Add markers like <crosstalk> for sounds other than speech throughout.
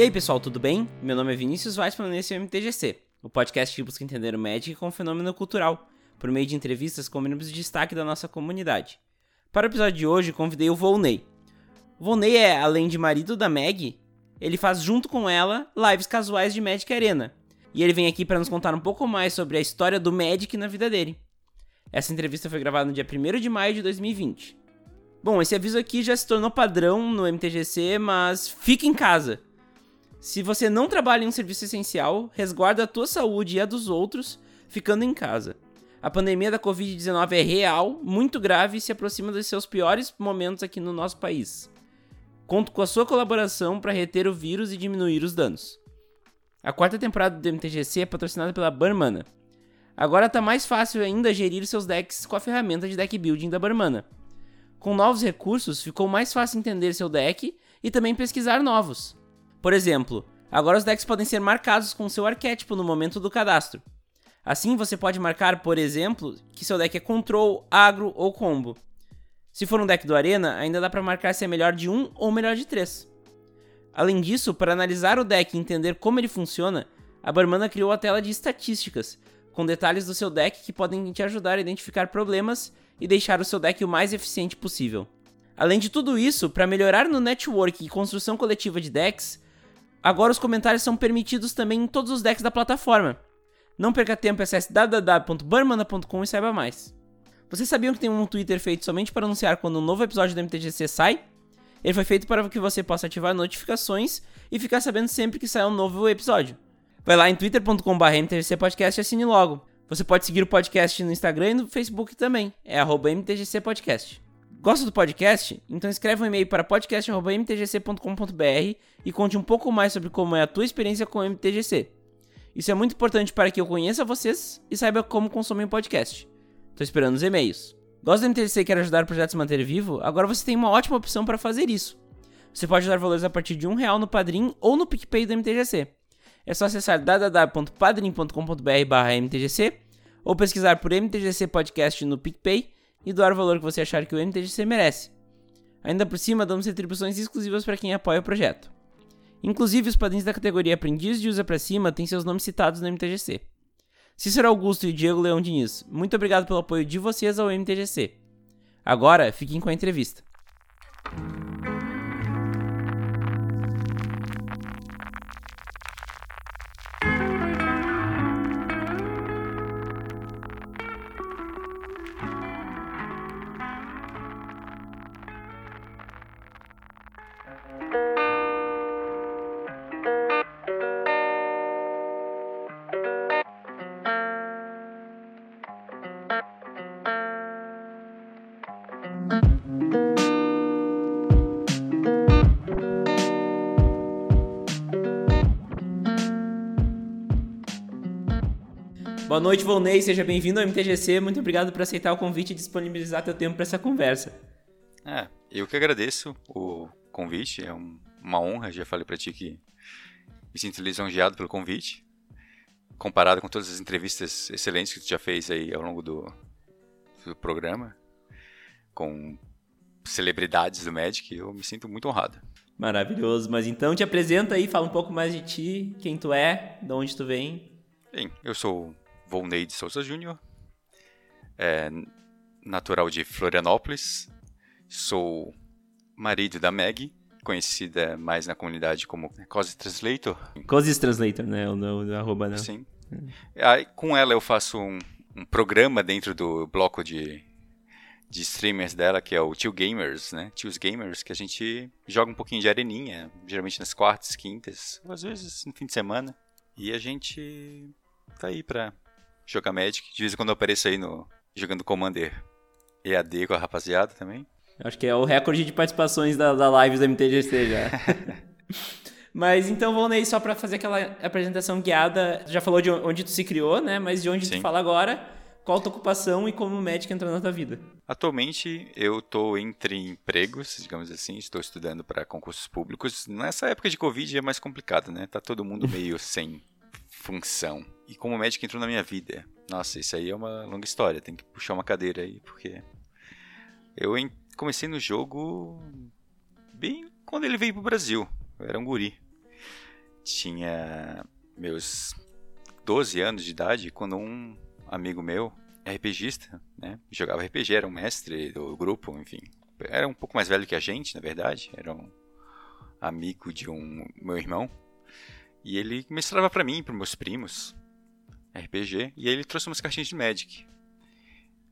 E aí pessoal, tudo bem? Meu nome é Vinícius Weissman e esse é o MTGC, o podcast que busca entender o Magic como fenômeno cultural, por meio de entrevistas com membros de destaque da nossa comunidade. Para o episódio de hoje, convidei o Volney. O Volney é, além de marido da Meg, ele faz junto com ela lives casuais de Magic Arena. E ele vem aqui para nos contar um pouco mais sobre a história do Magic na vida dele. Essa entrevista foi gravada no dia 1 de maio de 2020. Bom, esse aviso aqui já se tornou padrão no MTGC, mas fique em casa. Se você não trabalha em um serviço essencial, resguarda a tua saúde e a dos outros ficando em casa. A pandemia da Covid-19 é real, muito grave e se aproxima dos seus piores momentos aqui no nosso país. Conto com a sua colaboração para reter o vírus e diminuir os danos. A quarta temporada do MTGC é patrocinada pela Barmana. Agora está mais fácil ainda gerir seus decks com a ferramenta de deck building da Barmana. Com novos recursos, ficou mais fácil entender seu deck e também pesquisar novos. Por exemplo, agora os decks podem ser marcados com seu arquétipo no momento do cadastro. Assim, você pode marcar, por exemplo, que seu deck é control, agro ou combo. Se for um deck do Arena, ainda dá para marcar se é melhor de um ou melhor de três. Além disso, para analisar o deck e entender como ele funciona, a Barmana criou a tela de estatísticas, com detalhes do seu deck que podem te ajudar a identificar problemas e deixar o seu deck o mais eficiente possível. Além de tudo isso, para melhorar no network e construção coletiva de decks, Agora os comentários são permitidos também em todos os decks da plataforma. Não perca tempo, acesse www.barmana.com e saiba mais. Vocês sabiam que tem um Twitter feito somente para anunciar quando um novo episódio do MTGC sai? Ele foi feito para que você possa ativar notificações e ficar sabendo sempre que sai um novo episódio. Vai lá em twitter.com.br mtgcpodcast e assine logo. Você pode seguir o podcast no Instagram e no Facebook também, é mtgcpodcast. Gosta do podcast? Então escreve um e-mail para podcast.mtgc.com.br e conte um pouco mais sobre como é a tua experiência com o MTGC. Isso é muito importante para que eu conheça vocês e saiba como consomem o podcast. Estou esperando os e-mails. Gosta do MTGC e quer ajudar o projeto a se manter vivo? Agora você tem uma ótima opção para fazer isso. Você pode dar valores a partir de um real no Padrim ou no PicPay do MTGC. É só acessar www.padrim.com.br/mtgc ou pesquisar por MTGC Podcast no PicPay e doar o valor que você achar que o MTGC merece. Ainda por cima, damos retribuições exclusivas para quem apoia o projeto. Inclusive, os padrinhos da categoria Aprendiz de Usa para Cima têm seus nomes citados no MTGC. Cícero Augusto e Diego Leão Diniz, muito obrigado pelo apoio de vocês ao MTGC. Agora, fiquem com a entrevista. Boa noite, Volney. Seja bem-vindo ao MTGC. Muito obrigado por aceitar o convite e disponibilizar teu tempo para essa conversa. É, eu que agradeço o convite. É um, uma honra. Já falei para ti que me sinto lisonjeado pelo convite. Comparado com todas as entrevistas excelentes que tu já fez aí ao longo do, do programa, com celebridades do Magic, eu me sinto muito honrado. Maravilhoso. Mas então te apresenta aí, fala um pouco mais de ti, quem tu é, de onde tu vem. Bem, eu sou Volney de Souza Júnior, é, natural de Florianópolis, sou marido da Meg, conhecida mais na comunidade como Cozy Translator. Cozy Translator, né? O, o, o arroba, né? Sim. Aí, com ela eu faço um, um, programa dentro do bloco de, de streamers dela, que é o Tio Gamers, né? Tios Gamers, que a gente joga um pouquinho de areninha, geralmente nas quartas, quintas, ou às vezes no fim de semana. E a gente tá aí pra jogar Magic. De vez em quando eu apareço aí no, jogando Commander EAD com a rapaziada também. Acho que é o recorde de participações da, da lives da MTGC já. <laughs> Mas então, Volney, só para fazer aquela apresentação guiada, já falou de onde tu se criou, né? Mas de onde Sim. tu fala agora, qual a tua ocupação e como o Magic entrou na tua vida? Atualmente eu estou entre empregos, digamos assim, estou estudando para concursos públicos. Nessa época de Covid é mais complicado, né? Tá todo mundo meio <laughs> sem função. E como o Magic entrou na minha vida? Nossa, isso aí é uma longa história, tem que puxar uma cadeira aí, porque eu comecei no jogo bem quando ele veio pro Brasil. Eu era um guri. tinha meus 12 anos de idade quando um amigo meu, RPGista, né, jogava RPG, era um mestre do grupo, enfim. Era um pouco mais velho que a gente, na verdade, era um amigo de um meu irmão. E ele mestrava para mim, para meus primos, RPG, e aí ele trouxe umas cartinhas de Magic.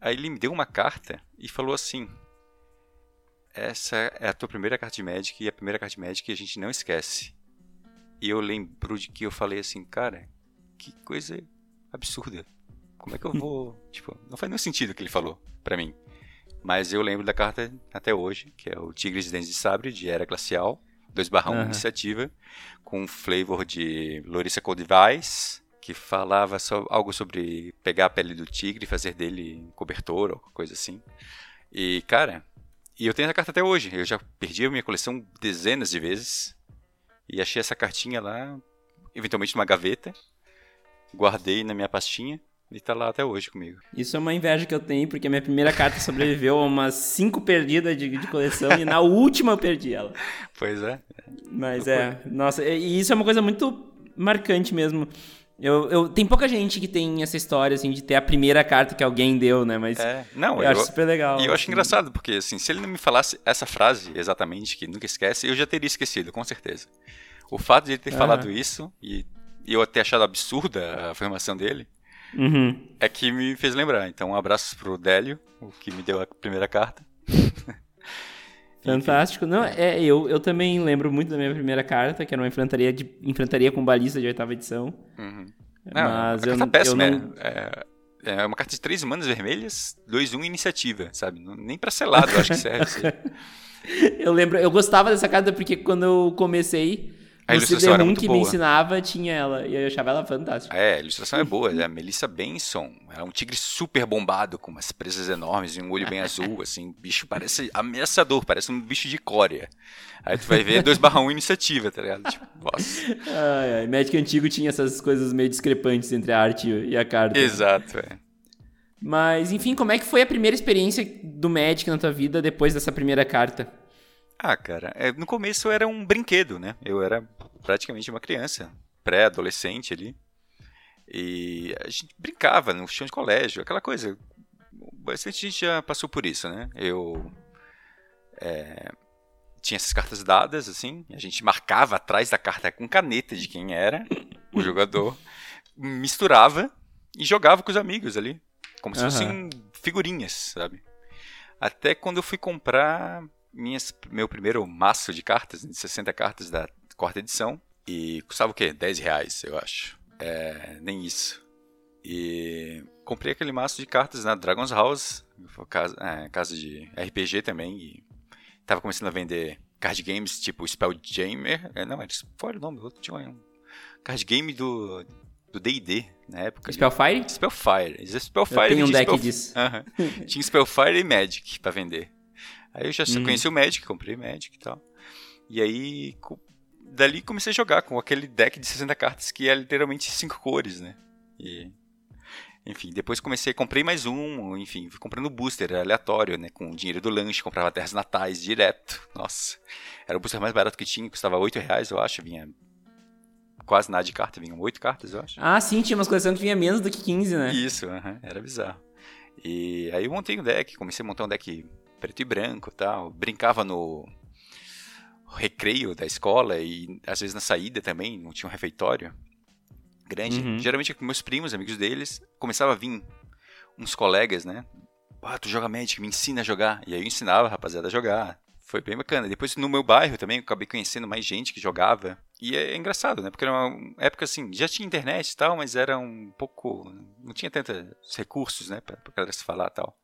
Aí ele me deu uma carta e falou assim: Essa é a tua primeira carta de Magic e a primeira carta de Magic a gente não esquece. E eu lembro de que eu falei assim, cara, que coisa absurda. Como é que eu vou. <laughs> tipo, não faz nenhum sentido o que ele falou para mim. Mas eu lembro da carta até hoje, que é o Tigres de Dentes de Sabre, de Era Glacial, 2 barra 1 uhum. iniciativa, com flavor de Lorissa Codivais, que falava algo sobre pegar a pele do tigre e fazer dele cobertor ou coisa assim. E, cara, e eu tenho essa carta até hoje. Eu já perdi a minha coleção dezenas de vezes. E achei essa cartinha lá, eventualmente numa gaveta. Guardei na minha pastinha. E tá lá até hoje comigo. Isso é uma inveja que eu tenho, porque a minha primeira carta sobreviveu a umas cinco perdidas de, de coleção e na <laughs> última eu perdi ela. Pois é. Mas é, nossa, e isso é uma coisa muito marcante mesmo. Eu, eu, tem pouca gente que tem essa história, assim, de ter a primeira carta que alguém deu, né? Mas é, não, eu, eu acho super legal. E eu acho assim. engraçado, porque, assim, se ele não me falasse essa frase exatamente, que nunca esquece, eu já teria esquecido, com certeza. O fato de ele ter uhum. falado isso, e, e eu ter achado absurda a afirmação dele, uhum. é que me fez lembrar. Então, um abraço pro Délio, o que me deu a primeira carta. <laughs> Fantástico. Não, é, eu, eu também lembro muito da minha primeira carta, que era uma enfrentaria, de, enfrentaria com balista de oitava edição. Uhum. Não, Mas é carta eu, péssima. Eu não... é, é, uma carta de três manas vermelhas, 2-1 um iniciativa, sabe? Nem pra selado eu acho que serve. <laughs> eu lembro, eu gostava dessa carta porque quando eu comecei, a o CD-ROM que boa. me ensinava tinha ela, e eu achava ela fantástica. É, a ilustração é boa, é a Melissa Benson. É um tigre super bombado, com umas presas enormes e um olho bem azul, <laughs> assim. bicho parece ameaçador, parece um bicho de córea. Aí tu vai ver 2 barra 1 iniciativa, tá ligado? Tipo, nossa. Ai, ai, Magic antigo tinha essas coisas meio discrepantes entre a arte e a carta. Exato, é. Mas, enfim, como é que foi a primeira experiência do Magic na tua vida depois dessa primeira carta? Ah, cara, é, no começo era um brinquedo, né? Eu era praticamente uma criança, pré-adolescente ali. E a gente brincava no chão de colégio, aquela coisa. Bastante gente já passou por isso, né? Eu é, tinha essas cartas dadas, assim, a gente marcava atrás da carta com caneta de quem era o jogador, <laughs> misturava e jogava com os amigos ali, como se uhum. fossem figurinhas, sabe? Até quando eu fui comprar minhas, meu primeiro maço de cartas, de 60 cartas da quarta edição, e custava o quê? 10 reais, eu acho. É, nem isso. E comprei aquele maço de cartas na Dragon's House, casa, é, casa de RPG também, e tava começando a vender card games tipo Spelljammer, é, não, era, fora o nome, outro tinha um card game do do D&D na época. Spellfire? Spellfire. Spellfire eu tenho um deck Spell... disso. Uhum. tinha Spellfire e Magic para vender. Aí eu já uhum. conheci o Magic, comprei Magic e tal. E aí, dali comecei a jogar com aquele deck de 60 cartas que é literalmente cinco cores, né? E, enfim, depois comecei, comprei mais um, enfim, fui comprando booster aleatório, né? Com o dinheiro do lanche, comprava terras natais direto. Nossa, era o booster mais barato que tinha, custava 8 reais, eu acho, vinha quase nada de carta, vinham 8 cartas, eu acho. Ah, sim, tinha umas coleções que vinha menos do que 15, né? Isso, uh -huh, era bizarro. E aí eu montei um deck, comecei a montar um deck preto e branco tal. Brincava no recreio da escola e às vezes na saída também, não tinha um refeitório grande. Uhum. Geralmente com meus primos, amigos deles, começava a vir uns colegas, né? Ah, tu joga Magic, me ensina a jogar. E aí eu ensinava a rapaziada a jogar. Foi bem bacana. Depois no meu bairro também, eu acabei conhecendo mais gente que jogava. E é engraçado, né? Porque era uma época assim, já tinha internet e tal, mas era um pouco. Não tinha tantos recursos, né? Pra, pra galera se falar e tal.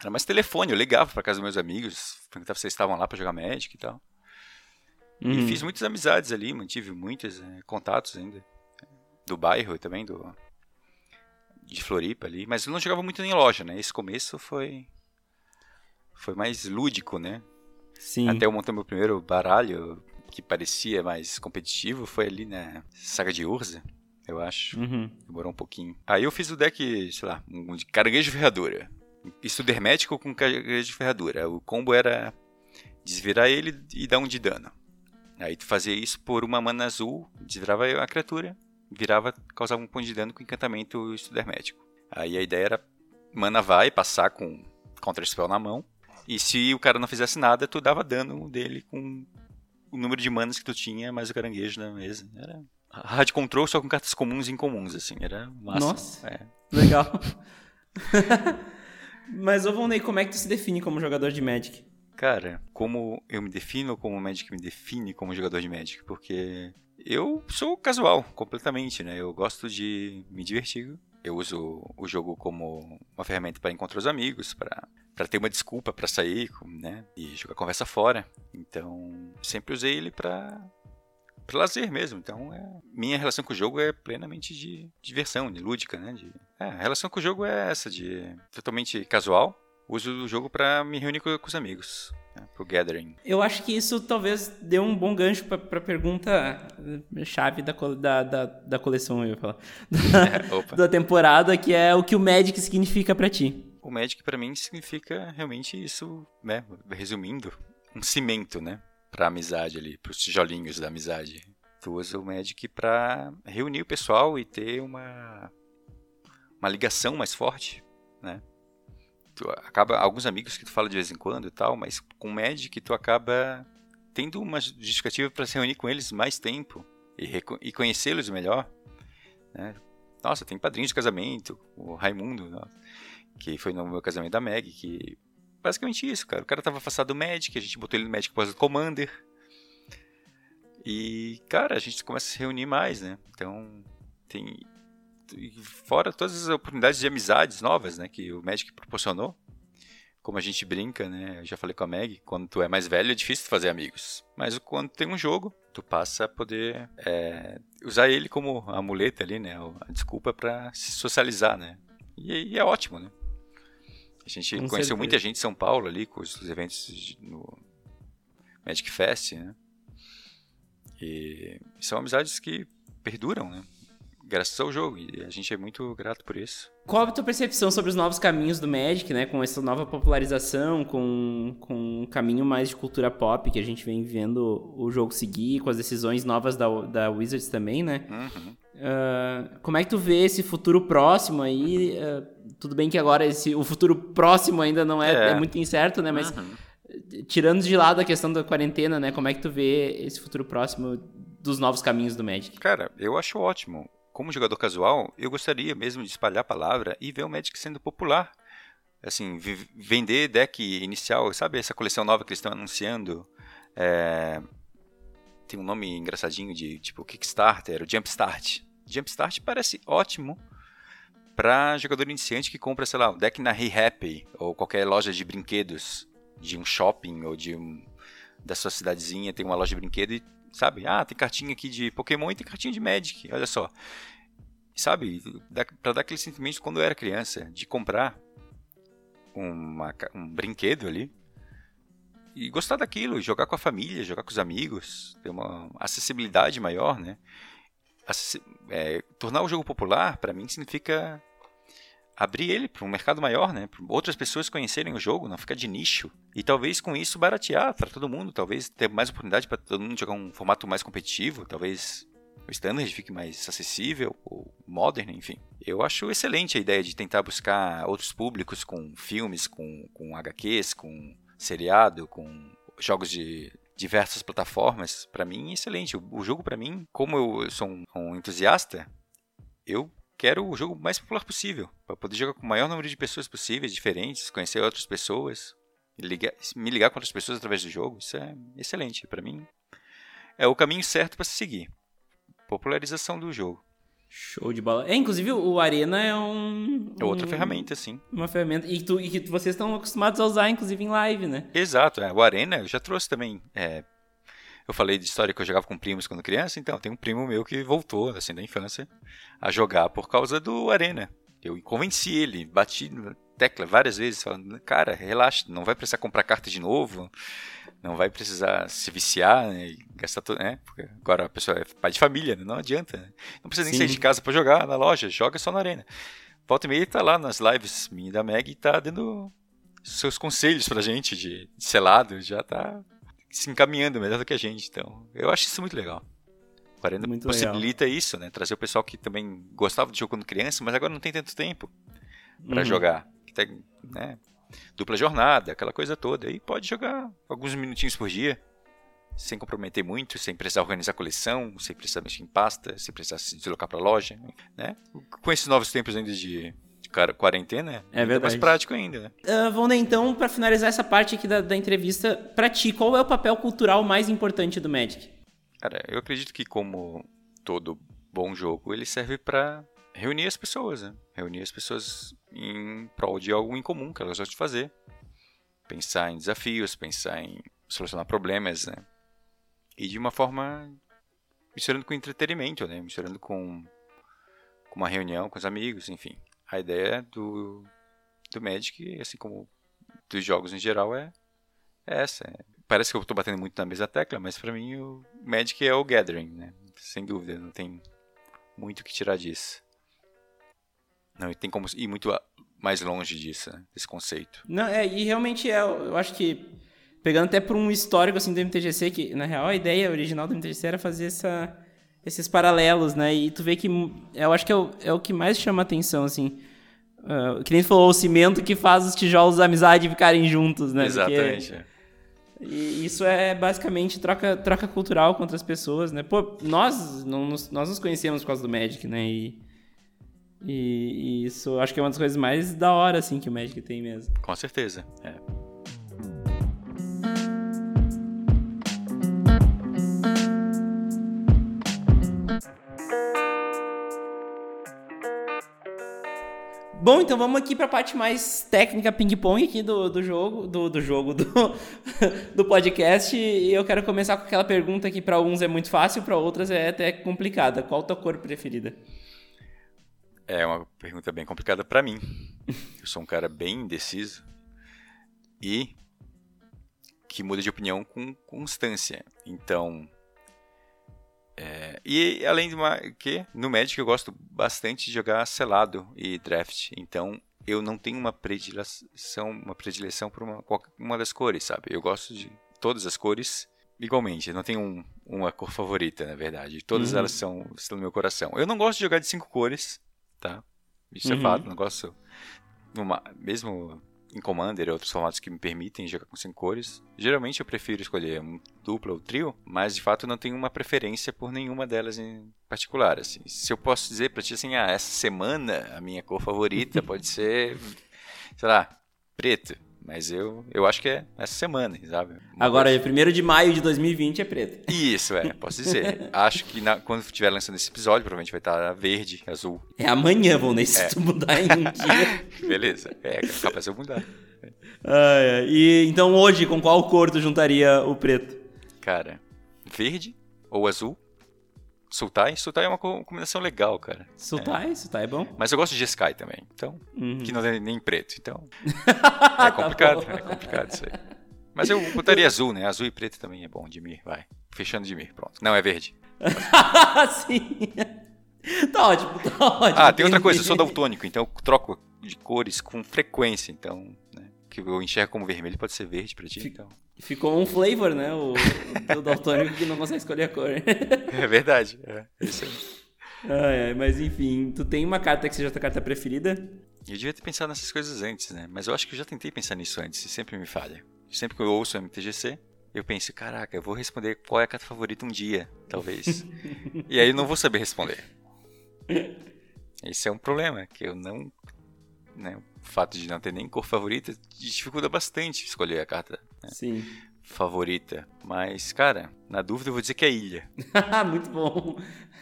Era mais telefone, eu ligava pra casa dos meus amigos, perguntava se vocês estavam lá pra jogar Magic e tal. E fiz muitas amizades ali, mantive muitos é, contatos ainda. Do bairro e também, do, de Floripa ali. Mas eu não jogava muito em loja, né? Esse começo foi. Foi mais lúdico, né? Sim. Até eu montei meu primeiro baralho, que parecia mais competitivo, foi ali na Saga de Urza, eu acho. Uhum. Demorou um pouquinho. Aí eu fiz o deck, sei lá, um de caranguejo ferradura. Estudo hermético com caranguejo de ferradura. O combo era desvirar ele e dar um de dano. Aí tu fazia isso por uma mana azul, desvirava a criatura, virava, causava um ponto de dano com encantamento estudo hermético. Aí a ideia era mana vai, passar com Counter Spell na mão, e se o cara não fizesse nada, tu dava dano dele com o número de manas que tu tinha, mais o caranguejo na mesa. Era hard control só com cartas comuns e incomuns, assim, era massa. Nossa, é. legal. <laughs> Mas, ô Volney, como é que tu se define como jogador de Magic? Cara, como eu me defino como o Magic me define como jogador de Magic? Porque eu sou casual, completamente, né? Eu gosto de me divertir. Eu uso o jogo como uma ferramenta para encontrar os amigos, para para ter uma desculpa para sair, né? E jogar conversa fora. Então, sempre usei ele para para lazer mesmo. Então, é, minha relação com o jogo é plenamente de diversão, de lúdica, né? De, é, a relação com o jogo é essa, de totalmente casual. Uso o jogo para me reunir com, com os amigos. Né, pro gathering. Eu acho que isso talvez dê um bom gancho pra, pra pergunta eh, chave da, da, da, da coleção, eu ia falar. <laughs> Da, <laughs> da temporada, que é o que o Magic significa para ti. O Magic para mim significa realmente isso, né? Resumindo, um cimento, né? Pra amizade ali, pros tijolinhos da amizade. Tu usa o Magic pra reunir o pessoal e ter uma, uma ligação mais forte, né? Tu acaba, alguns amigos que tu fala de vez em quando e tal, mas com o Magic tu acaba tendo uma justificativa para se reunir com eles mais tempo e, e conhecê-los melhor. Né? Nossa, tem padrinho de casamento, o Raimundo, que foi no meu casamento da Meg, que basicamente isso, cara. O cara tava afastado do Magic, a gente botou ele no Magic após o Commander. E, cara, a gente começa a se reunir mais, né? Então, tem. Fora todas as oportunidades de amizades novas, né? Que o Magic proporcionou. Como a gente brinca, né? Eu já falei com a Meg, quando tu é mais velho é difícil fazer amigos. Mas quando tem um jogo, tu passa a poder é, usar ele como a muleta ali, né? A desculpa para se socializar, né? E, e é ótimo, né? A gente com conheceu certeza. muita gente em São Paulo ali, com os eventos no Magic Fest, né? E são amizades que perduram, né? Graças ao jogo, e a gente é muito grato por isso. Qual a tua percepção sobre os novos caminhos do Magic, né? Com essa nova popularização, com, com um caminho mais de cultura pop que a gente vem vendo o jogo seguir, com as decisões novas da, da Wizards também, né? Uhum. Uh, como é que tu vê esse futuro próximo aí? Uh, tudo bem que agora esse, o futuro próximo ainda não é, é. é muito incerto, né? Mas uhum. tirando de lado a questão da quarentena, né? Como é que tu vê esse futuro próximo dos novos caminhos do Magic? Cara, eu acho ótimo. Como jogador casual, eu gostaria mesmo de espalhar a palavra e ver o Magic sendo popular. Assim, vender deck inicial, sabe essa coleção nova que eles estão anunciando? É, tem um nome engraçadinho de tipo Kickstarter, o Jumpstart. Jumpstart parece ótimo para jogador iniciante que compra, sei lá, um deck na Hey Happy ou qualquer loja de brinquedos de um shopping ou de um da sua cidadezinha tem uma loja de brinquedo e sabe, ah, tem cartinha aqui de Pokémon e tem cartinha de Magic, olha só. Sabe, para dar aquele sentimento quando eu era criança de comprar uma, um brinquedo ali e gostar daquilo, jogar com a família, jogar com os amigos, ter uma acessibilidade maior, né? Acess é, tornar o jogo popular, para mim, significa abrir ele para um mercado maior, né? Para outras pessoas conhecerem o jogo, não ficar de nicho. E talvez com isso baratear para todo mundo, talvez ter mais oportunidade para todo mundo jogar um formato mais competitivo, talvez o standard fique mais acessível, ou modern, enfim. Eu acho excelente a ideia de tentar buscar outros públicos com filmes, com, com HQs, com seriado, com jogos de diversas plataformas, para mim excelente. O, o jogo para mim, como eu sou um, um, entusiasta, eu quero o jogo mais popular possível, para poder jogar com o maior número de pessoas possíveis, diferentes, conhecer outras pessoas, ligar, me ligar com outras pessoas através do jogo. Isso é excelente para mim. É o caminho certo para se seguir. Popularização do jogo. Show de bola. É, inclusive o Arena é um. É outra um, ferramenta, sim. Uma ferramenta. E, tu, e que vocês estão acostumados a usar, inclusive, em live, né? Exato. É. O Arena eu já trouxe também. É, eu falei de história que eu jogava com primos quando criança, então tem um primo meu que voltou, assim, da infância, a jogar por causa do Arena. Eu convenci ele, bati na tecla várias vezes, falando, cara, relaxa, não vai precisar comprar carta de novo não vai precisar se viciar né, e gastar tudo, né? Porque agora a pessoa é pai de família, né? não adianta. Né? Não precisa nem Sim. sair de casa para jogar na loja, joga só na arena. Volta e meia tá lá nas lives minha da Meg e tá dando seus conselhos pra gente de, de selado, já tá se encaminhando melhor do que a gente. Então, eu acho isso muito legal. O 40 Muito possibilita isso, né? Trazer o pessoal que também gostava de jogo quando criança, mas agora não tem tanto tempo para Uhum. jogar. Que tem, né? Dupla jornada, aquela coisa toda. E pode jogar alguns minutinhos por dia, sem comprometer muito, sem precisar organizar coleção, sem precisar mexer em pasta, sem precisar se deslocar para loja, né? Com esses novos tempos ainda de, quarentena, É mais verdade. prático ainda, né? Uh, Vonda, então, pra finalizar essa parte aqui da, da entrevista, pra ti, qual é o papel cultural mais importante do Magic? Cara, eu acredito que como todo bom jogo, ele serve pra reunir as pessoas, né? Reunir as pessoas em prol de algo em comum que elas gostam de fazer. Pensar em desafios, pensar em solucionar problemas, né? E de uma forma misturando com entretenimento, né? Misturando com, com uma reunião com os amigos, enfim. A ideia do, do Magic, assim como dos jogos em geral, é, é essa. Parece que eu tô batendo muito na mesma tecla, mas pra mim o Magic é o Gathering, né? Sem dúvida, não tem muito o que tirar disso. Não, e tem como ir muito mais longe disso, né? Desse conceito. Não, é, e realmente é, eu acho que, pegando até por um histórico assim do MTGC, que na real a ideia original do MTGC era fazer essa, esses paralelos, né? E tu vê que eu acho que é o, é o que mais chama atenção, assim. Ah, que nem tu falou, o cimento que faz os tijolos da amizade ficarem juntos, né? Porque- Exatamente. é. E isso é basicamente troca, troca cultural com outras pessoas, né? Pô, nós, não nos, nós nos conhecemos por causa do Magic, né? E, e, e isso acho que é uma das coisas mais da hora, assim, que o Magic tem mesmo. Com certeza. É. Bom, então vamos aqui pra parte mais técnica ping-pong aqui do, do jogo, do, do jogo, do, <laughs> do podcast. E eu quero começar com aquela pergunta que pra alguns é muito fácil, pra outras é até complicada. Qual a tua cor preferida? É uma pergunta bem complicada pra mim. <laughs> Eu sou um cara bem indeciso e que muda de opinião com constância. Então, é, e além de uma que no Magic eu gosto bastante de jogar selado e draft. Então, eu não tenho uma predileção, uma predileção por uma, uma das cores, sabe? Eu gosto de todas as cores igualmente. Eu não tenho um- uma cor favorita, na verdade. Todas Uhum. elas são estão no meu coração. Eu não gosto de jogar de cinco cores, tá? Isso é Uhum. fato. Não gosto numa, mesmo em Commander e outros formatos que me permitem jogar com cinco cores. Geralmente eu prefiro escolher um dupla ou trio, mas de fato eu não tenho uma preferência por nenhuma delas em particular. Assim. Se eu posso dizer pra ti assim, ah, essa semana a minha cor favorita <laughs> pode ser, sei lá, preto. Mas eu, eu acho que é essa semana, sabe? Uma Agora, coisa- 1 de maio de 2020 é preto. Isso, é, posso dizer. <laughs> acho que na- quando estiver lançando esse episódio, provavelmente vai estar verde, azul. É amanhã, vão nem se tu <laughs> mudar em um dia. <laughs> Beleza. É, capaz de eu mudar. Ai, ai. E então hoje, com qual cor tu juntaria o preto? Cara, verde ou azul. Sultai. Sultai é uma co- combinação legal, cara. Sultai, Sultai é bom. Mas eu gosto de Sky também. Então, Uhum. que não é nem preto. Então, <laughs> Tá é complicado. bom. é complicado isso aí. Mas eu botaria azul, né? Azul e preto também é bom. Dimir, vai. Fechando Dimir, pronto. Não, é verde. <laughs> Sim. Tá ótimo, tá ótimo. Ah, tem outra coisa. Eu sou daltônico, então eu troco de cores com frequência. Então, né? Que eu enxergo como vermelho pode ser verde pra ti. Fica- Então. Ficou um flavor, né? O, o daltônico que não consegue escolher a cor. <laughs> É verdade. É, é isso aí. Ai, ai, mas enfim, tu tem uma carta que seja a tua carta preferida? Eu devia ter pensado nessas coisas antes, né? Mas eu acho que eu já tentei pensar nisso antes e sempre me falha. Sempre que eu ouço o MTGC, eu penso, caraca, eu vou responder qual é a carta favorita um dia, talvez. <laughs> e aí eu não vou saber responder. Esse é um problema, que eu não. Né, o fato de não ter nem cor favorita dificulta bastante escolher a carta Sim. favorita. Mas, cara, na dúvida eu vou dizer que é ilha. <laughs> Muito bom.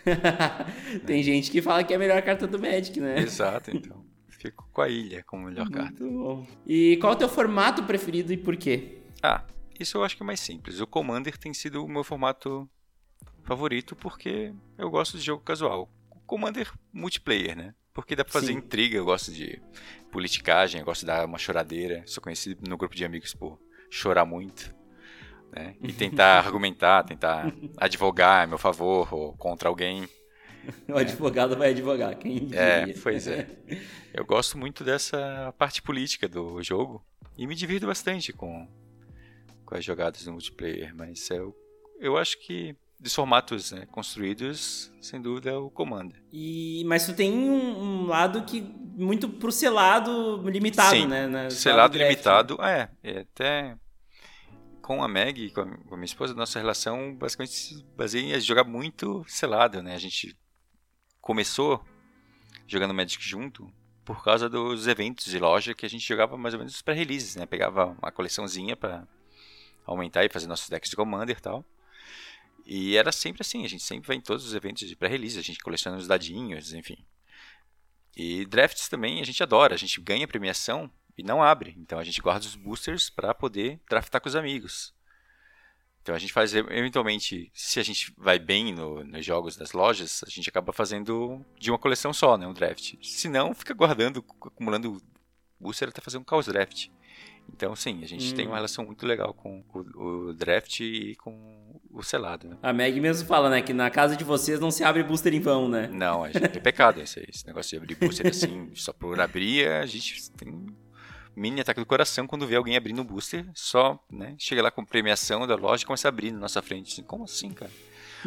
<laughs> tem gente que fala que é a melhor carta do Magic, né? Exato, então. <laughs> Fico com a ilha como melhor carta. Muito bom. E qual é o teu formato preferido e por quê? Ah, isso eu acho que é mais simples. O Commander tem sido o meu formato favorito porque eu gosto de jogo casual. Commander multiplayer, né? Porque dá pra fazer Sim. intriga, eu gosto de politicagem, eu gosto de dar uma choradeira. Sou conhecido no grupo de amigos por chorar muito. Né? E <laughs> tentar argumentar, tentar advogar a meu favor ou contra alguém. O advogado vai advogar, quem É, diria? pois é. Eu gosto muito dessa parte política do jogo e me divirto bastante com, com as jogadas no multiplayer, mas eu, eu acho que dos formatos né, construídos, sem dúvida, é o Commander. E, mas tu tem um, um lado que muito pro selado limitado, Sim, né? Na, selado limitado, é, é. Até com a Meg, com a, com a minha esposa, nossa relação basicamente se baseia em jogar muito selado, né? A gente começou jogando Magic junto por causa dos eventos de loja que a gente jogava mais ou menos para releases, né? Pegava uma coleçãozinha para aumentar e fazer nossos decks de Commander e tal. E era sempre assim, a gente sempre vai em todos os eventos de pré-release, a gente coleciona os dadinhos, enfim. E drafts também a gente adora, a gente ganha premiação e não abre. Então a gente guarda os boosters para poder draftar com os amigos. Então a gente faz, eventualmente, se a gente vai bem no, nos jogos das lojas, a gente acaba fazendo de uma coleção só, né, um draft. Se não, fica guardando, acumulando booster até fazer um caos draft. Então, sim, a gente hum. tem uma hum. relação muito legal com o, o draft e com o selado. Né? A Meg mesmo fala, né, que na casa de vocês não se abre booster em vão, né? Não, é, é pecado esse, esse negócio de abrir booster assim, só por abrir, a gente tem mini ataque do coração quando vê alguém abrindo um booster, só, né, chega lá com premiação da loja e começa a abrir na nossa frente. Como assim, cara?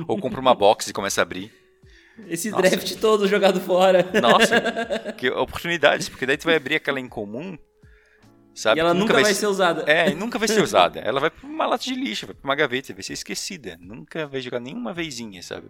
Ou compra uma box e começa a abrir. Esse nossa. draft todo jogado fora. Nossa, <laughs> que oportunidades, porque daí tu vai abrir aquela em comum Sabe? E ela nunca, nunca vai, vai ser usada. É, nunca vai ser <laughs> usada. Ela vai pra uma lata de lixo, vai pra uma gaveta, vai ser esquecida. Nunca vai jogar nenhuma vezinha, sabe?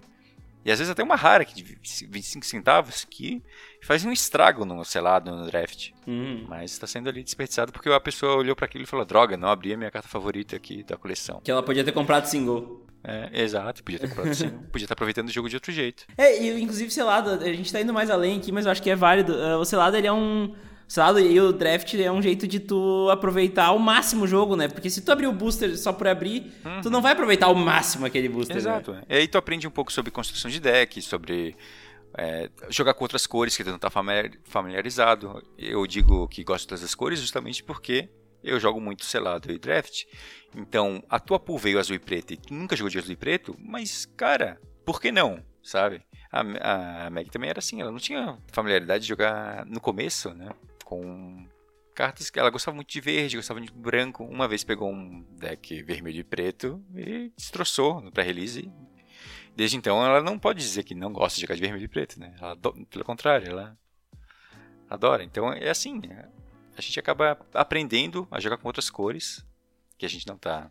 E às vezes até uma rara que de 25 centavos que faz um estrago no selado, no draft. Uhum. Mas está sendo ali desperdiçado porque a pessoa olhou para aquilo e falou: droga, não abri a minha carta favorita aqui da coleção. Que ela podia ter comprado single. É, exato, podia ter comprado single. <laughs> podia estar aproveitando o jogo de outro jeito. É, e inclusive selado, a gente tá indo mais além aqui, mas eu acho que é válido. Uh, o selado ele é um Sabe? E o draft é um jeito de tu aproveitar ao máximo o jogo, né? Porque se tu abrir o booster só por abrir, uhum. tu não vai aproveitar ao máximo aquele booster. Exato. Né? E aí tu aprende um pouco sobre construção de deck, sobre é, jogar com outras cores que tu não tá familiarizado. Eu digo que gosto das cores justamente porque eu jogo muito selado e draft. Então, a tua pool veio azul e preto e tu nunca jogou de azul e preto, mas, cara, por que não? Sabe? A, a Meg também era assim, ela não tinha familiaridade de jogar no começo, né? Com cartas que ela gostava muito de verde, gostava de branco. Uma vez pegou um deck vermelho e preto e destroçou no pré-release. Desde então ela não pode dizer que não gosta de de vermelho e preto, né? Ela, pelo contrário, ela adora. Então é assim, né? a gente acaba aprendendo a jogar com outras cores que a gente não tá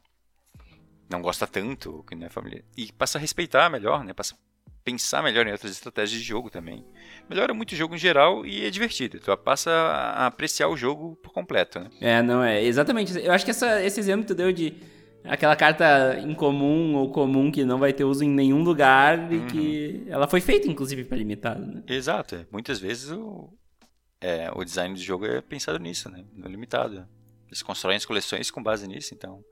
não gosta tanto, que não é familiar. E passa a respeitar melhor, né? Passa pensar melhor em outras estratégias de jogo também. Melhora muito o jogo em geral e é divertido. Tu passa a apreciar o jogo por completo, né? É, não é. Exatamente. Eu acho que essa, esse exemplo que tu deu de aquela carta incomum ou comum que não vai ter uso em nenhum lugar uhum. e que ela foi feita, inclusive, para limitado, né? Exato. É. Muitas vezes o, é, o design do jogo é pensado nisso, né? No limitado. Eles constroem as coleções com base nisso, então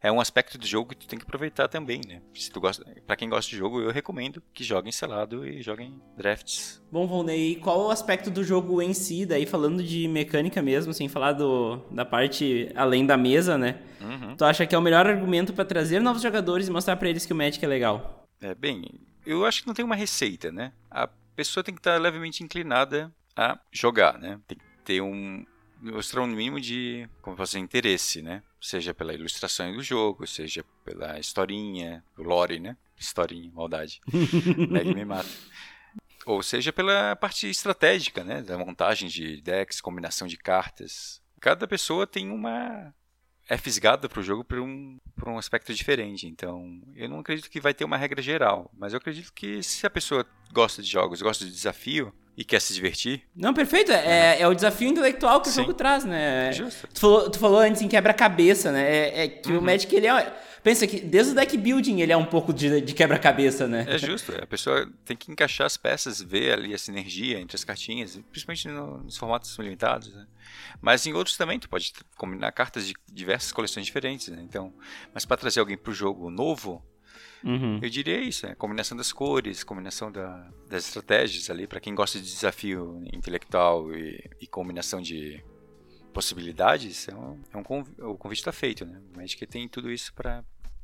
é um aspecto do jogo que tu tem que aproveitar também, né? Se tu gosta, para quem gosta de jogo, eu recomendo que joguem selado e joguem drafts. Bom, Volney, qual o aspecto do jogo em si, daí falando de mecânica mesmo, sem falar do, da parte além da mesa, né? Uhum. Tu acha que é o melhor argumento para trazer novos jogadores e mostrar para eles que o Magic é legal? É, bem, eu acho que não tem uma receita, né? A pessoa tem que estar levemente inclinada a jogar, né? Tem que ter um, mostrar um mínimo de, como posso dizer, interesse, né? Seja pela ilustração do jogo, seja pela historinha, o lore, né? Historinha, maldade. <laughs> Meg me mata. Ou seja pela parte estratégica, né? Da montagem de decks, combinação de cartas. Cada pessoa tem uma é fisgada para o jogo por um, por um aspecto diferente. Então, eu não acredito que vai ter uma regra geral, mas eu acredito que se a pessoa gosta de jogos, gosta de desafio, e quer se divertir. Não, perfeito. É, uhum. é o desafio intelectual que Sim. o jogo traz, né? Justo. Tu falou, tu falou antes em quebra-cabeça, né? É, é que uhum. o Magic, ele é... Pensa que desde o deck building ele é um pouco de, de quebra-cabeça, né? É justo. A pessoa tem que encaixar as peças, ver ali a sinergia entre as cartinhas, principalmente no, nos formatos limitados, né? Mas em outros também tu pode combinar cartas de diversas coleções diferentes, né? Então, mas para trazer alguém para o jogo novo, Uhum. Eu diria isso, é combinação das cores, combinação da, das estratégias ali, para quem gosta de desafio intelectual e, e combinação de possibilidades, é um, é um o convite está feito, né? O Magic tem tudo isso para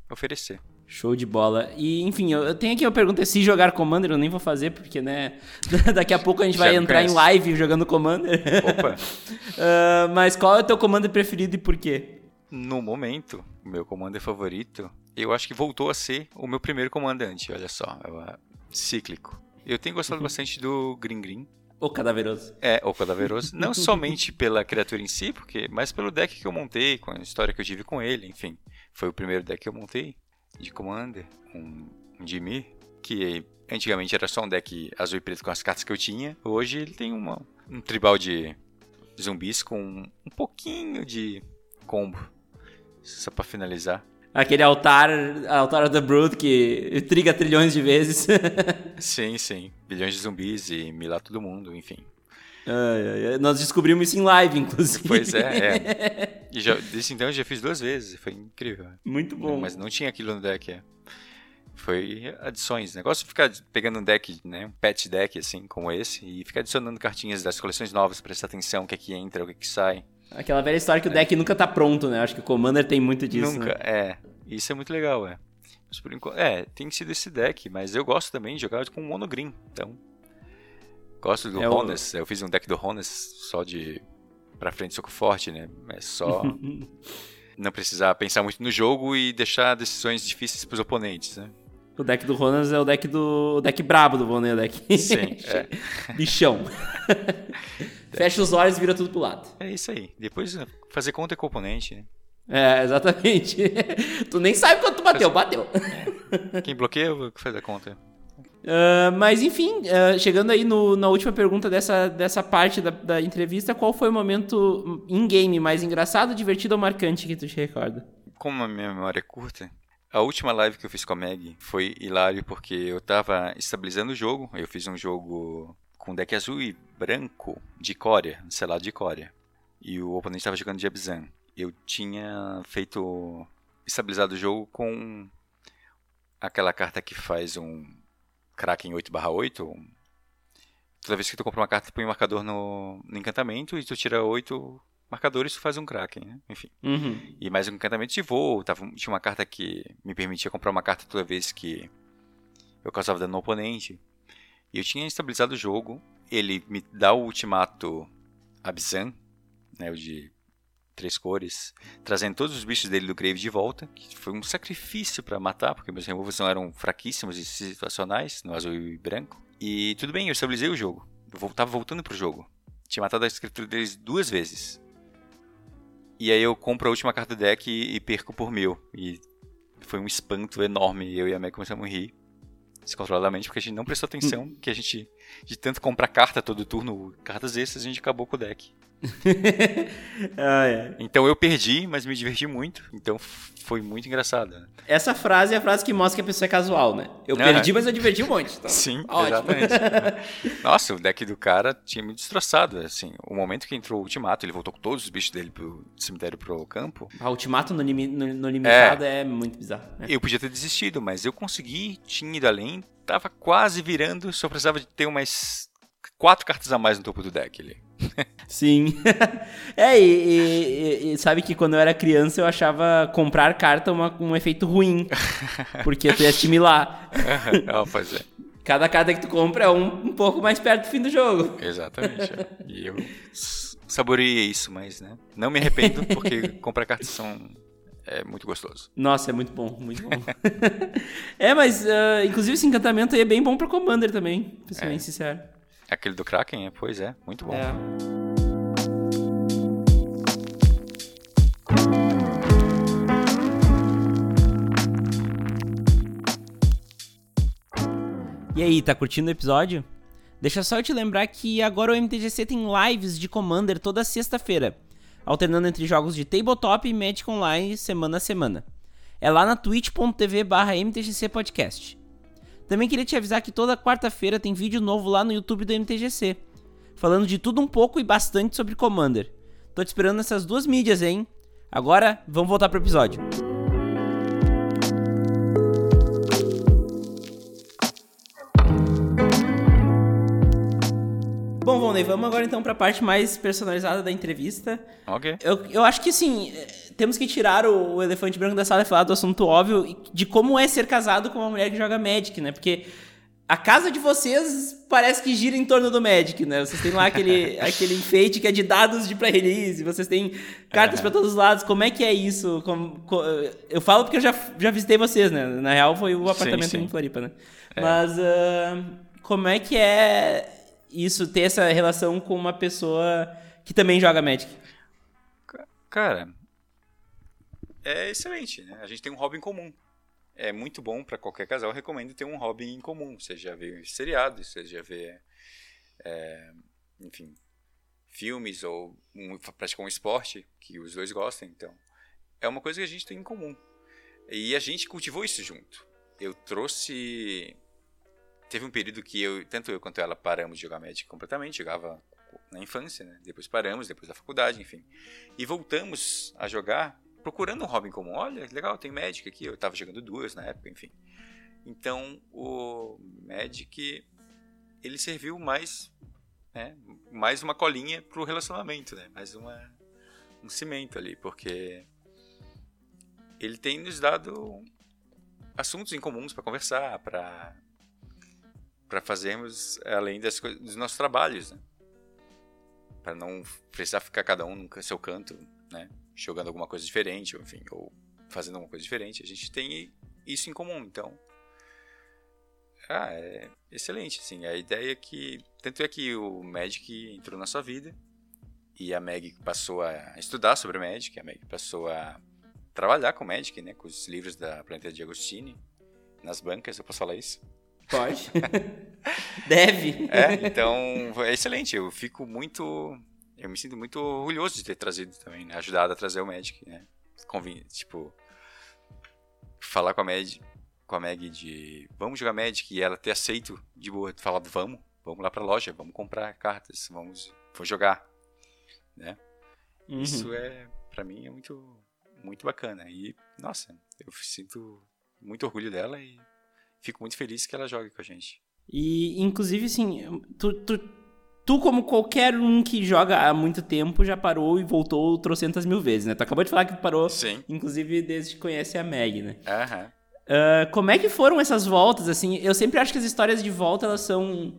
oferecer. Show de bola. E, enfim, eu, eu tenho aqui uma pergunta: se jogar Commander, eu nem vou fazer, porque, né? <laughs> Daqui a pouco a gente vai entrar em live jogando Commander. Opa! uh, <laughs> mas qual é o teu Commander preferido e por quê? No momento, o meu commander favorito, eu acho que voltou a ser o meu primeiro comandante, olha só, é cíclico. Eu tenho gostado bastante do Green Green. O Cadaveroso. É, o Cadaveroso. Não <laughs> somente pela criatura em si, porque, mas pelo deck que eu montei, com a história que eu tive com ele, enfim. Foi o primeiro deck que eu montei de Commander, um, um Jimmy, que antigamente era só um deck azul e preto com as cartas que eu tinha. Hoje ele tem uma, um tribal de zumbis com um pouquinho de combo. Só pra finalizar. Aquele altar, altar da Brood que triga trilhões de vezes. <laughs> sim, sim. Bilhões de zumbis e milar todo mundo, enfim. Nós descobrimos isso em live, inclusive. Pois é, é. <laughs> E já, desde então eu já fiz duas vezes, foi incrível. Muito bom. Mas não tinha aquilo no deck, é. Foi adições. O negócio de ficar pegando um deck, né, um pet deck assim, como esse, e ficar adicionando cartinhas das coleções novas, prestar atenção o que é que entra, o que é que sai. Aquela velha história que o deck nunca tá pronto, né? Acho que o Commander tem muito disso. Nunca, né? é. Isso é muito legal, é. Mas por enquanto, é, tem sido esse deck, mas eu gosto também de jogar com mono green, então. Gosto do é Honest, o... eu fiz um deck do Honest só de pra frente soco forte, né? É só <laughs> não precisar pensar muito no jogo e deixar decisões difíceis pros oponentes, né? O deck do Ronas é o deck do o deck brabo do Bonner, o deck. <laughs> Sim, é. <laughs> Bichão. <laughs> Fecha os olhos e vira tudo pro lado. É isso aí. Depois fazer conta com o oponente, né? É, exatamente. tu nem sabe quanto tu bateu, bateu. É. Quem bloqueia, faz a conta. Uh, mas enfim, uh, chegando aí no, na última pergunta dessa, dessa parte da, da entrevista, qual foi o momento in-game mais engraçado, divertido ou marcante que tu te recorda? Como a minha memória é curta, a última live que eu fiz com a Meg foi hilário porque eu tava estabilizando o jogo. Eu fiz um jogo com deck azul e branco de Corea, selado de Corea. E o oponente estava jogando de Abzan. Eu tinha feito estabilizado o jogo com aquela carta que faz um Kraken 8/8. Toda vez que tu compra uma carta, tu põe um marcador no, no encantamento e tu tira 8 marcadores, tu faz um Kraken, né? Enfim. Uhum. E mais um encantamento de voo. Tava, tinha uma carta que me permitia comprar uma carta toda vez que eu causava dano no oponente. E eu tinha estabilizado o jogo. Ele me dá o ultimato Abzan, né? O de três cores, trazendo todos os bichos dele do Grave de volta, que foi um sacrifício para matar, porque meus removos não eram fraquíssimos e situacionais, no azul e branco. E tudo bem, eu estabilizei o jogo. Eu tava voltando pro jogo. Tinha matado a escritura deles duas vezes. E aí eu compro a última carta do deck e, e perco por mil. E foi um espanto enorme. Eu e a Meg começamos a rir descontroladamente, porque a gente não prestou atenção que a gente, de tanto comprar carta todo turno, cartas extras, a gente acabou com o deck. <laughs> ah, é. Então eu perdi, mas me diverti muito. Então foi muito engraçado. Essa frase é a frase que mostra que a pessoa é casual, né? Eu perdi, mas eu diverti um monte. Então, Sim, ótimo. exatamente. <laughs> Nossa, o deck do cara tinha me destroçado. Assim, o momento que entrou o Ultimato, ele voltou com todos os bichos dele pro cemitério pro campo. Ah, o Ultimato no, limi no, no limitado é, é, muito bizarro. Né? Eu podia ter desistido, mas eu consegui, tinha ido além, tava quase virando, só precisava de ter umas quatro cartas a mais no topo do deck ali. Sim. <laughs> é, e, e, e, sabe que quando eu era criança eu achava comprar carta uma, um efeito ruim. Porque tu ia assimilar. Não, <laughs> pois é. Cada carta que tu compra é um, um pouco mais perto do fim do jogo. Exatamente. É. E eu saboreei isso, mas né, não me arrependo porque comprar cartas são é muito gostoso. Nossa, é muito bom, muito bom. <laughs> é, mas uh, inclusive esse encantamento aí é bem bom pro Commander também, pra ser é. bem sincero. Aquele do Kraken, pois é, muito bom. É. E aí, tá curtindo o episódio? Deixa só eu te lembrar que agora o MTGC tem lives de Commander toda sexta-feira, alternando entre jogos de tabletop e Magic Online semana a semana. É lá na twitch.tv barra MTGC Podcast. Também queria te avisar que toda quarta-feira tem vídeo novo lá no YouTube do MTGC falando de tudo um pouco e bastante sobre Commander. Tô te esperando nessas duas mídias, hein? Agora, vamos voltar pro episódio. Bom, Vonley, vamos agora então para a parte mais personalizada da entrevista. Ok. Eu, eu acho que sim, temos que tirar o, o, elefante branco da sala e falar do assunto óbvio de como é ser casado com uma mulher que joga Magic, né? Porque a casa de vocês parece que gira em torno do Magic, né? Vocês têm lá aquele, <laughs> aquele enfeite que é de dados de pré-release, vocês têm cartas para todos os lados. Como é que é isso? Como, co- eu falo porque eu já, já visitei vocês, né? Na real foi o apartamento sim. em Floripa, né? Mas ah, como é que é isso, ter essa relação com uma pessoa que também joga Magic? Ca- Cara, é excelente, né? A gente tem um hobby em comum. É muito bom para qualquer casal, eu recomendo ter um hobby em comum. Você já vê seriado, você já vê, é, enfim, filmes ou um, praticar um esporte que os dois gostem. Então, é uma coisa que a gente tem em comum. E a gente cultivou isso junto. Eu trouxe. Teve um período que eu, tanto eu quanto ela paramos de jogar Magic completamente, jogava na infância, né? Depois paramos, depois da faculdade, enfim. E voltamos a jogar procurando um hobby comum. Olha, legal, tem Magic aqui. Eu tava jogando duas na época, enfim. Então, o Magic ele serviu mais, né, mais uma colinha pro relacionamento, né? Mais uma um cimento ali, porque ele tem nos dado assuntos em comuns para conversar, para para fazermos além das dos nossos trabalhos, né? Para não precisar ficar cada um no seu canto, né? Jogando alguma coisa diferente, ou enfim, ou fazendo alguma coisa diferente. A gente tem isso em comum, então. Ah, é excelente, assim. A ideia é que tanto é que o Magic entrou na sua vida e a Meg passou a estudar sobre Magic, a Meg passou a trabalhar com Magic, né, com os livros da Planeta de Agostini nas bancas, eu posso falar isso? Pode. <laughs> Deve. É, então é excelente. Eu fico muito. Eu me sinto muito orgulhoso de ter trazido também, né? Ajudado a trazer o Magic, né? Convin tipo. Falar com a Meg, com a Meg de vamos jogar Magic e ela ter aceito de boa, falar vamos, vamos lá pra loja, vamos comprar cartas, vamos, vou jogar, né? Uhum. Isso é, pra mim, é muito, muito bacana. E, nossa, eu sinto muito orgulho dela e fico muito feliz que ela jogue com a gente. E, inclusive, assim, tu, tu, tu, como qualquer um que joga há muito tempo, já parou e voltou trocentas mil vezes, né? Tu acabou de falar que parou, Sim. inclusive, desde que conhece a Meg, né? Aham. Ah, como é que foram essas voltas, assim? Eu sempre acho que as histórias de volta, elas são...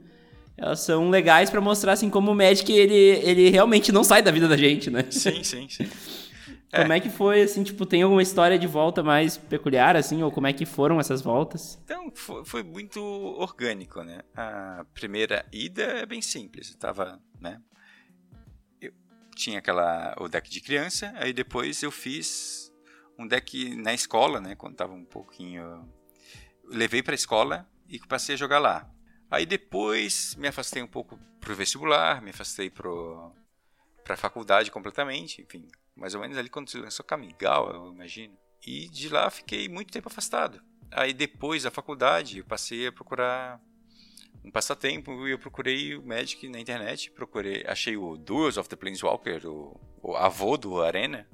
Elas são legais pra mostrar, assim, como o Magic, ele, ele realmente não sai da vida da gente, né? Sim, sim, sim. <laughs> Como é que foi, assim, tipo, tem alguma história de volta mais peculiar, assim? Ou como é que foram essas voltas? Então, foi, foi muito orgânico, né? A primeira ida é bem simples. Eu tava, né? Eu tinha aquela, o deck de criança, aí depois eu fiz um deck na escola, né? Quando tava um pouquinho... levei pra escola e passei a jogar lá. Aí depois me afastei um pouco pro vestibular, me afastei pro, pra faculdade completamente, enfim. Mais ou menos ali quando se lançou Kamigawa, eu imagino. E de lá fiquei muito tempo afastado. Aí depois da faculdade eu passei a procurar um passatempo e eu procurei o Magic na internet, procurei, achei o Duels of the Planeswalker, o, o avô do Arena,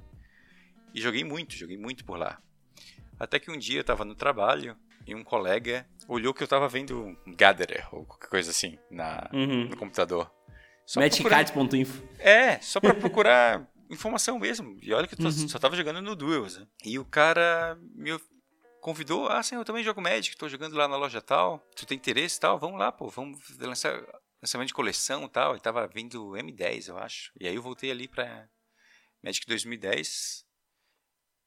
e joguei muito, joguei muito por lá. Até que um dia eu tava no trabalho e um colega olhou que eu tava vendo um Gatherer ou qualquer coisa assim na, Uhum. no computador. Magiccards.info. é, só pra procurar <laughs> informação mesmo. E olha que eu Uhum. só tava jogando no Duels, né? E o cara me convidou, ah, sim, eu também jogo Magic, tô jogando lá na loja tal. Tu tem interesse e tal? Vamos lá, pô, vamos lançar lançamento de coleção e tal. E tava vendo M10, eu acho. E aí eu voltei ali pra Magic 2010.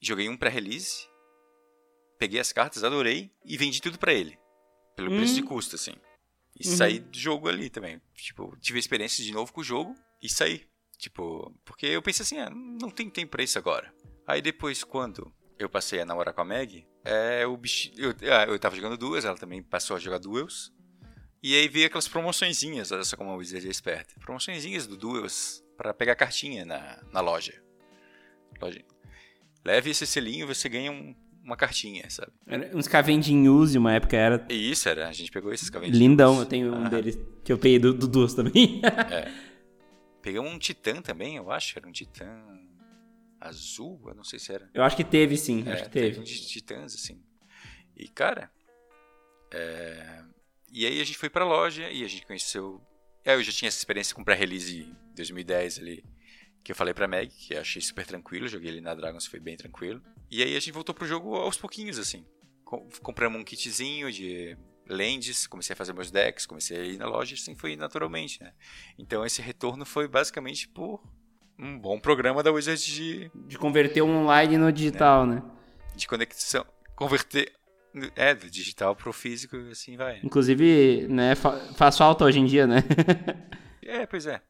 Joguei um pré-release. Peguei as cartas, adorei e vendi tudo pra ele. Pelo Hum. preço de custo, assim. E Uhum. saí do jogo ali também. Tipo, tive a experiência de novo com o jogo e saí. Tipo, porque eu pensei assim, ah, não tem tempo pra isso agora. Aí depois, quando eu passei a namorar com a Meg, é, o bicho, eu, ah, eu tava jogando duas, ela também passou a jogar duels. E aí veio aquelas promoçõezinhas, olha só como a Wizard é esperta. Promoçõezinhas do duels pra pegar cartinha na, na loja. loja. Leve esse selinho, você ganha um- uma cartinha, sabe? Era Uns Scavenging News, uma época era isso era, a gente pegou esses caventinhos. lindão. Eu tenho um deles que eu peguei do, do Duas também. Pegamos um titã também, eu acho, era um titã azul, eu não sei se era. eu acho que teve, sim. É, acho que teve teve. um de titãs, assim. E, cara. é, E aí a gente foi pra loja e a gente conheceu. É, eu já tinha essa experiência com pré-release em 2010 ali. Que eu falei pra Meg, que eu achei super tranquilo. Joguei ali na Dragons, foi bem tranquilo. E aí a gente voltou pro jogo aos pouquinhos, assim. Com- Compramos um kitzinho de lands, comecei a fazer meus decks, comecei a ir na loja, assim foi naturalmente, né? Então esse retorno foi basicamente por um bom programa da Wizards de... De converter o online no digital, né? né? De conexão, converter... É, do digital pro físico e assim vai. Inclusive, né, fa faz falta hoje em dia, né? <laughs> é, pois é.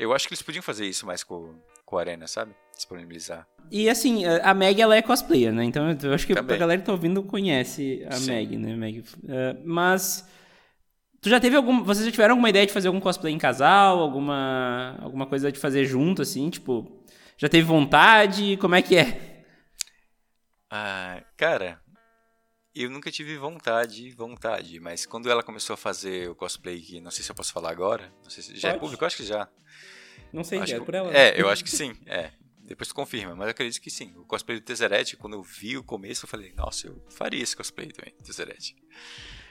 Eu acho que eles podiam fazer isso mais com, com a Arena, sabe? Disponibilizar. E assim, a Meg ela é cosplayer, né? Então eu acho que Também. a galera que tá ouvindo conhece a Sim. Meg, né? Meg. Uh, mas. Tu já teve algum. Vocês já tiveram alguma ideia de fazer algum cosplay em casal? Alguma. Alguma coisa de fazer junto, assim? Tipo. Já teve vontade? Como é que é? Ah, cara, eu nunca tive vontade, vontade, mas quando ela começou a fazer o cosplay, que não sei se eu posso falar agora, não sei se já é Pode. é público, acho que já. Não sei, acho é por ela. É, eu <laughs> acho que sim, é. Depois tu confirma, mas eu acredito que sim. O cosplay do Tezzeret, quando eu vi o começo, eu falei, nossa, eu faria esse cosplay também, Tezzeret.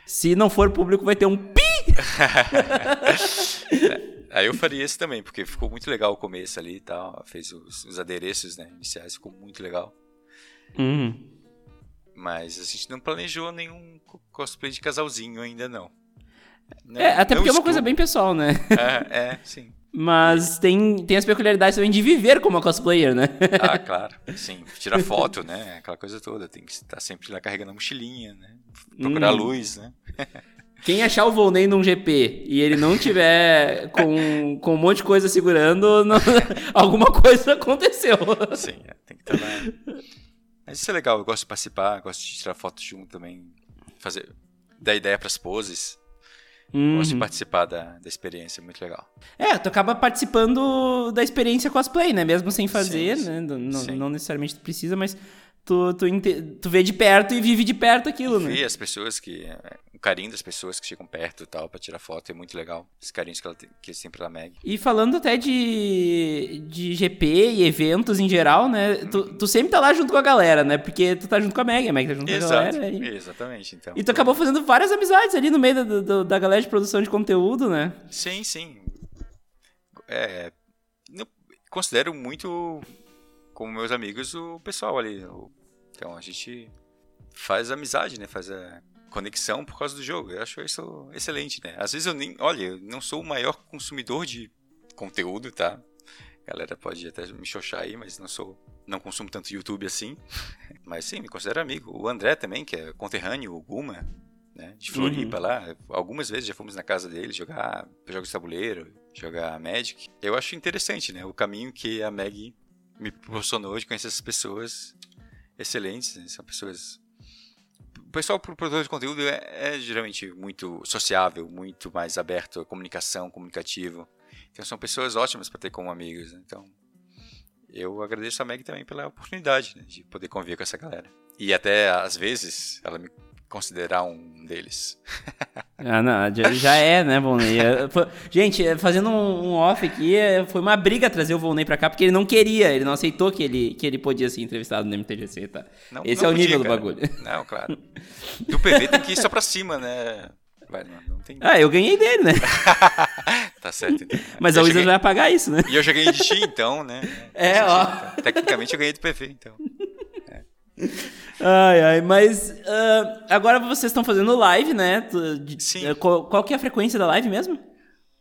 Se não for público, vai ter um pi! <laughs> é, aí eu faria esse também, porque ficou muito legal o começo ali e tal. Fez os, os adereços né, iniciais, ficou muito legal. Uhum. Mas a gente não planejou nenhum cosplay de casalzinho ainda, não. não é, até não porque é uma coisa bem pessoal, né? É, é sim. Mas tem, tem as peculiaridades também de viver como cosplayer, né? Ah, <laughs> claro. Sim, tirar foto, né? Aquela coisa toda. Tem que estar sempre lá carregando a mochilinha, né? Procurar hum. luz, né? <laughs> Quem achar o Volney num GP e ele não tiver com, com um monte de coisa segurando, não, <laughs> alguma coisa aconteceu. Sim, é, tem que estar lá. Mas isso é legal, eu gosto de participar, gosto de tirar fotos junto também, fazer, dar ideia para as poses. Uhum. Uhum. participar da, da experiência, muito legal. É, tu acaba participando da experiência cosplay, né? Mesmo sem fazer, sim, né? Não, não necessariamente tu precisa, mas tu, tu, tu vê de perto e vive de perto aquilo, né? Vê as pessoas que o carinho das pessoas que chegam perto e tal, pra tirar foto, é muito legal. Esse carinho que, ela que eles têm pela Meg. E falando até de, de GP e eventos em geral, né? Tu, tu, sempre tá lá junto com a galera, né? Porque tu tá junto com a Meg, a Meg tá junto Exato, com a galera. E... Exatamente, então. E tu acabou fazendo várias amizades ali no meio da, da, da galera de produção de conteúdo, né? Sim, sim. É, considero muito como meus amigos o pessoal ali. Então a gente faz amizade, né? Faz a conexão por causa do jogo. Eu acho isso excelente, né? Às vezes eu nem. Olha, eu não sou o maior consumidor de conteúdo, tá? A galera pode até me xoxar aí, mas não sou. Não consumo tanto YouTube assim. <laughs> Mas sim, me considero amigo. O André também, que é conterrâneo, o Guma, né? De Floripa uhum. lá. Algumas vezes já fomos na casa dele jogar jogos de tabuleiro, jogar Magic. Eu acho interessante, né? O caminho que a Meg me proporcionou de conhecer essas pessoas excelentes, né? são pessoas o pessoal pro produtor de conteúdo é, é, geralmente muito sociável, muito mais aberto à comunicação, comunicativo. Então são pessoas ótimas para ter como amigos. Né? Então eu agradeço a Meg também pela oportunidade né, de poder conviver com essa galera. E até às vezes ela me considerar um deles. <laughs> ah, não, já é, né, Volney? É, gente, é, fazendo um off aqui, é, foi uma briga trazer o Volney pra cá, porque ele não queria, ele não aceitou que ele, que ele podia ser entrevistado no MTGC, tá? Não, Esse não é o nível cara. do bagulho. Não, claro. <laughs> Do PV tem que ir só pra cima, né? Vai, não, não tem... Ah, eu ganhei dele, né? <laughs> tá certo, então. Mas eu a Wizards vai pagar isso, né? E eu já ganhei de ti, então, né? É, ó. Então. Tecnicamente eu ganhei do PV, então. Ai, ai, mas uh, agora vocês estão fazendo live, né? Sim. Uh, qual, qual, que é a frequência da live mesmo?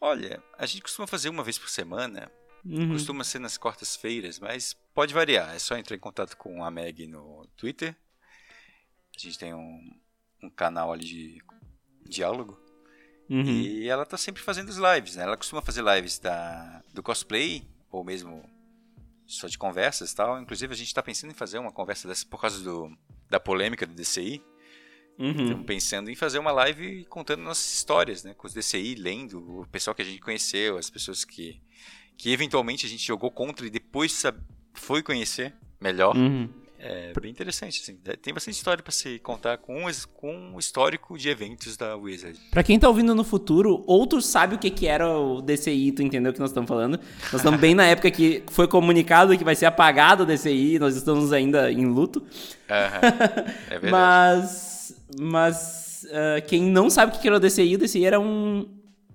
Olha, a gente costuma fazer uma vez por semana. Uhum. Costuma ser nas quartas-feiras, mas pode variar. É só entrar em contato com a Meg no Twitter. A gente tem um, um canal ali de diálogo. Uhum. E ela tá sempre fazendo as lives, né? Ela costuma fazer lives da, do cosplay, ou mesmo só de conversas e tal. Inclusive, a gente está pensando em fazer uma conversa dessa por causa do, da polêmica do DCI. Uhum. Estamos pensando em fazer uma live contando nossas histórias, né? Com os DCI, lendo o pessoal que a gente conheceu, as pessoas que, que eventualmente a gente jogou contra e depois foi conhecer melhor. Uhum. É bem interessante, assim. Tem bastante história para se contar com, com um histórico de eventos da Wizard. Para quem tá ouvindo no futuro, outros sabe o que, que era o DCI, tu entendeu o que nós estamos falando? Nós estamos bem na <laughs> época que foi comunicado que vai ser apagado o DCI, nós estamos ainda em luto. Uhum. É verdade. mas mas uh, quem não sabe o que era o DCI, o DCI era um,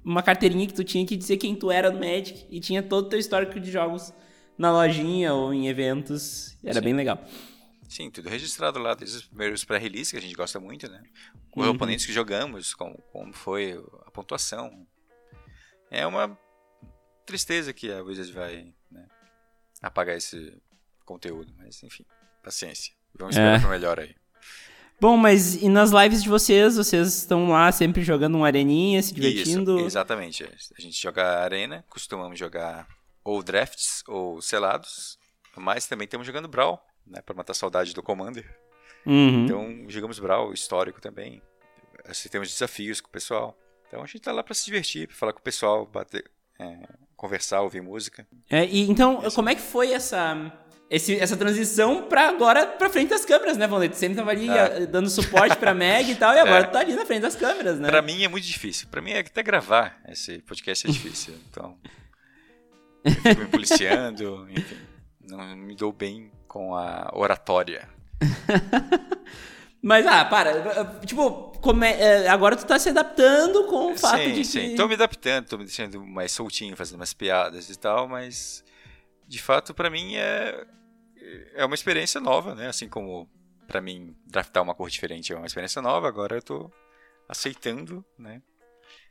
uma carteirinha que tu tinha que dizer quem tu era no Magic e tinha todo o teu histórico de jogos na lojinha ou em eventos. Era Sim. bem legal. Sim, tudo registrado lá, desde os primeiros pré-release, que a gente gosta muito, né? Os uhum. oponentes que jogamos, como, como foi a pontuação. É uma tristeza que a Wizards vai né, apagar esse conteúdo, mas enfim, paciência. Vamos esperar é. para melhor aí. Bom, mas e nas lives de vocês, vocês estão lá sempre jogando uma areninha, se divertindo? Isso, exatamente. A gente joga arena, costumamos jogar ou drafts ou selados, mas também estamos jogando Brawl, né, para matar saudade do Commander. Uhum. Então, jogamos Brawl histórico também. Assim, temos desafios com o pessoal. Então, a gente tá lá para se divertir, para falar com o pessoal, bater, é, conversar, ouvir música. É, e então, como é que foi essa esse, essa transição pra agora pra frente das câmeras, né, Valente? Sempre tava ali é. dando suporte pra Meg e tal, e <laughs> agora é. tá ali na frente das câmeras, né? Pra mim é muito difícil. Pra mim é até gravar esse podcast é <laughs> difícil. Então. Eu fico me policiando, enfim. Não me dou bem com a oratória. <laughs> Mas, ah, para. Tipo, come... É, agora tu tá se adaptando com o fato sim, de sim. que... Sim, tô me adaptando, tô me deixando mais soltinho, fazendo umas piadas e tal, mas... De fato, para mim é... É uma experiência nova, né? Assim como para mim draftar uma cor diferente é uma experiência nova, agora eu tô aceitando, né?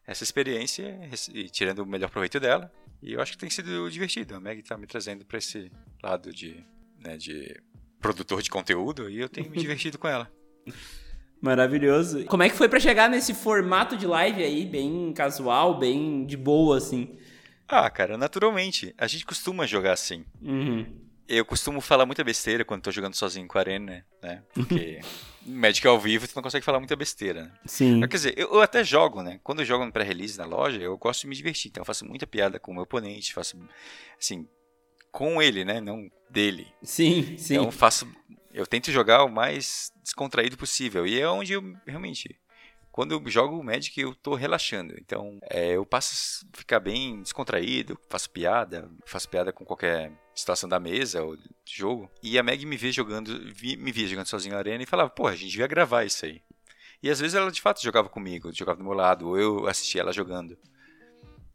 Essa experiência e tirando o melhor proveito dela. E eu acho que tem sido divertido. A Meg tá me trazendo para esse lado de, né, de produtor de conteúdo e eu tenho me divertido com ela. <laughs> Maravilhoso. Como é que foi para chegar nesse formato de live aí, bem casual, bem de boa, assim? Ah, cara, naturalmente. A gente costuma jogar assim. Uhum. Eu costumo falar muita besteira quando tô jogando sozinho com a Arena, né? Porque <laughs> Magic ao vivo tu não consegue falar muita besteira, né? Sim. Quer dizer, eu, eu até jogo, né? Quando eu jogo no pré-release na loja, eu gosto de me divertir. Então eu faço muita piada com o meu oponente, faço, assim, com ele, né? Não dele. Sim, sim. Então faço eu tento jogar o mais descontraído possível. E é onde eu realmente. Quando eu jogo o Magic, eu tô relaxando. Então, é, eu passo a ficar bem descontraído, faço piada, faço piada com qualquer situação da mesa ou jogo. E a Meg me vê jogando, me via jogando sozinho na arena e falava, pô, a gente devia gravar isso aí. E às vezes ela de fato jogava comigo, jogava do meu lado, ou eu assistia ela jogando.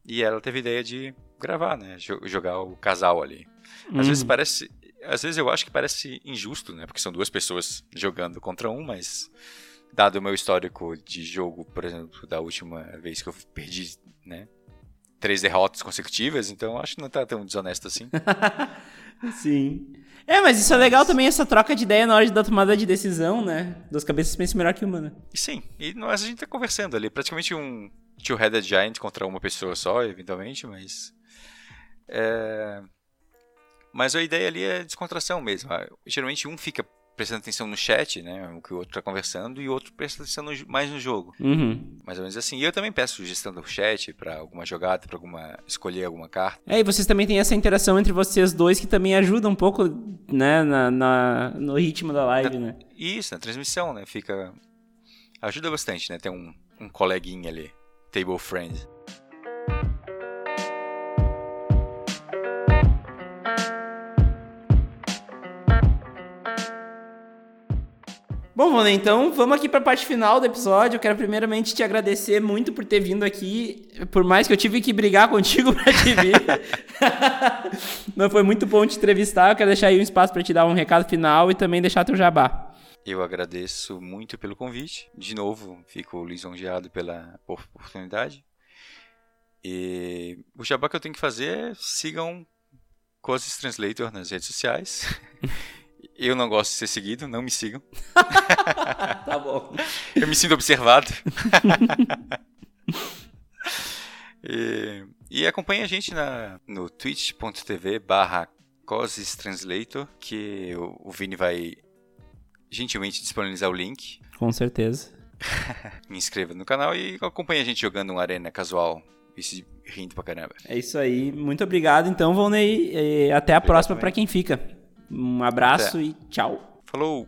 E ela teve a ideia de gravar, né? Jogar o casal ali. Às uhum. vezes parece às vezes eu acho que parece injusto, né? Porque são duas pessoas jogando contra um, mas dado o meu histórico de jogo, por exemplo, da última vez que eu perdi, né? Três derrotas consecutivas, então acho que não tá tão desonesto assim. <laughs> Sim. É, mas isso é legal também, essa troca de ideia na hora da tomada de decisão, né? Duas cabeças pensam melhor que uma, né? Sim, e nós a gente tá conversando ali, praticamente um two-headed giant contra uma pessoa só, eventualmente, mas... É... Mas a ideia ali é descontração mesmo. Ah, geralmente um fica prestando atenção no chat, né, o que o outro está conversando, e o outro presta atenção no, mais no jogo. Uhum. Mais ou menos assim. E eu também peço sugestão do chat para alguma jogada, para alguma escolher alguma carta. É, e vocês também têm essa interação entre vocês dois que também ajuda um pouco, né, na, na no ritmo da live, na, né? Isso, na transmissão, né, fica ajuda bastante, né, ter um, um coleguinha ali, table friend. Bom, Vona, então vamos aqui para a parte final do episódio. Eu quero primeiramente te agradecer muito por ter vindo aqui, por mais que eu tive que brigar <laughs> contigo para te vir. <laughs> Mas foi muito bom te entrevistar. Eu quero deixar aí um espaço para te dar um recado final e também deixar teu jabá. Eu agradeço muito pelo convite. De novo, fico lisonjeado pela oportunidade. E o jabá que eu tenho que fazer é sigam Coses Translator nas redes sociais. <laughs> Eu não gosto de ser seguido, não me sigam. <laughs> tá bom. Eu me sinto observado. <laughs> e, e acompanhe a gente na, no twitch.tv barra Translator, que o, o Vini vai gentilmente disponibilizar o link. Com certeza. <laughs> me inscreva no canal e acompanhe a gente jogando uma arena casual e se rindo pra caramba. É isso aí. Muito obrigado, então, Volney. Até a obrigado próxima para quem fica. Um abraço Até. e tchau. Falou!